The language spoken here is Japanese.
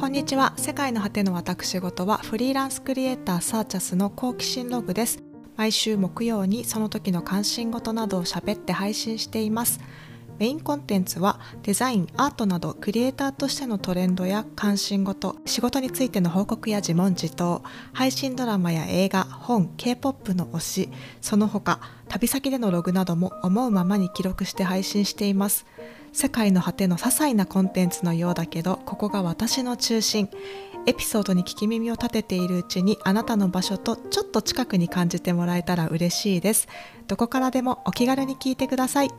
こんにちは。世界の果ての私事はフリーランスクリエイターサーチャスの好奇心ログです。毎週木曜にその時の関心事などを喋って配信しています。メインコンテンツはデザイン、アートなどクリエイターとしてのトレンドや関心事、仕事についての報告や自問自答、配信ドラマや映画、本、K-POP の推し、その他、旅先でのログなども思うままに記録して配信しています。世界の果ての些細なコンテンツのようだけど、ここが私の中心。エピソードに聞き耳を立てているうちにあなたの場所とちょっと近くに感じてもらえたら嬉しいです。どこからでもお気軽に聞いてください。